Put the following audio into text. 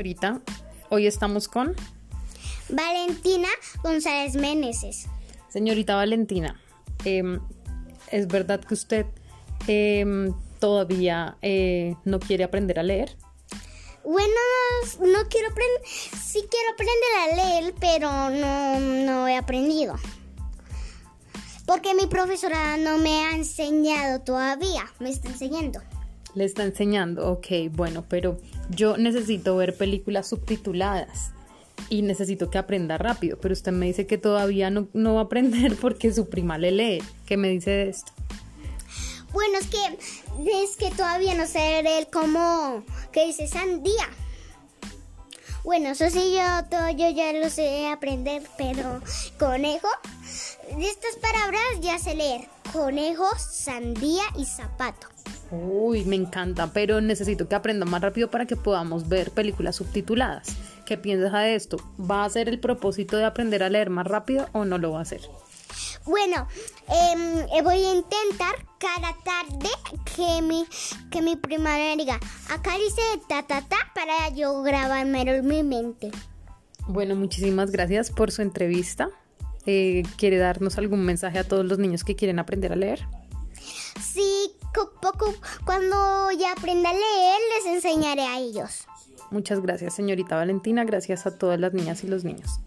Señorita, hoy estamos con Valentina González Meneses. Señorita Valentina, em, ¿es verdad que usted em, todavía eh, no quiere aprender a leer? Bueno, no quiero aprender, sí quiero aprender a leer, pero no, no he aprendido. Porque mi profesora no me ha enseñado todavía, me está enseñando. Le está enseñando, ok, bueno, pero yo necesito ver películas subtituladas y necesito que aprenda rápido, pero usted me dice que todavía no, va a aprender porque su prima le lee. ¿Qué me dice de esto? Bueno, es que es que todavía no sé leer como que dice sandía. Bueno, eso sí, yo, todo, yo ya lo sé aprender, pero conejo, de estas palabras ya sé leer. Conejo, sandía y zapato. Uy, me encanta, pero necesito que aprenda más rápido para que podamos ver películas subtituladas. ¿Qué piensas de esto? ¿Va a ser el propósito de aprender a leer más rápido o no lo va a hacer? Bueno, em, eh, voy a intentar cada tarde que mi, que mi prima me diga, acá dice ta ta ta para yo grabármelo en mi mente. Bueno, muchísimas gracias por su entrevista. Eh, ¿Quiere darnos algún mensaje a todos los niños que quieren aprender a leer? Sí, co- poco, cuando ya aprenda a leer les enseñaré a ellos. Muchas gracias, señorita Valentina. Gracias a todas las niñas y los niños.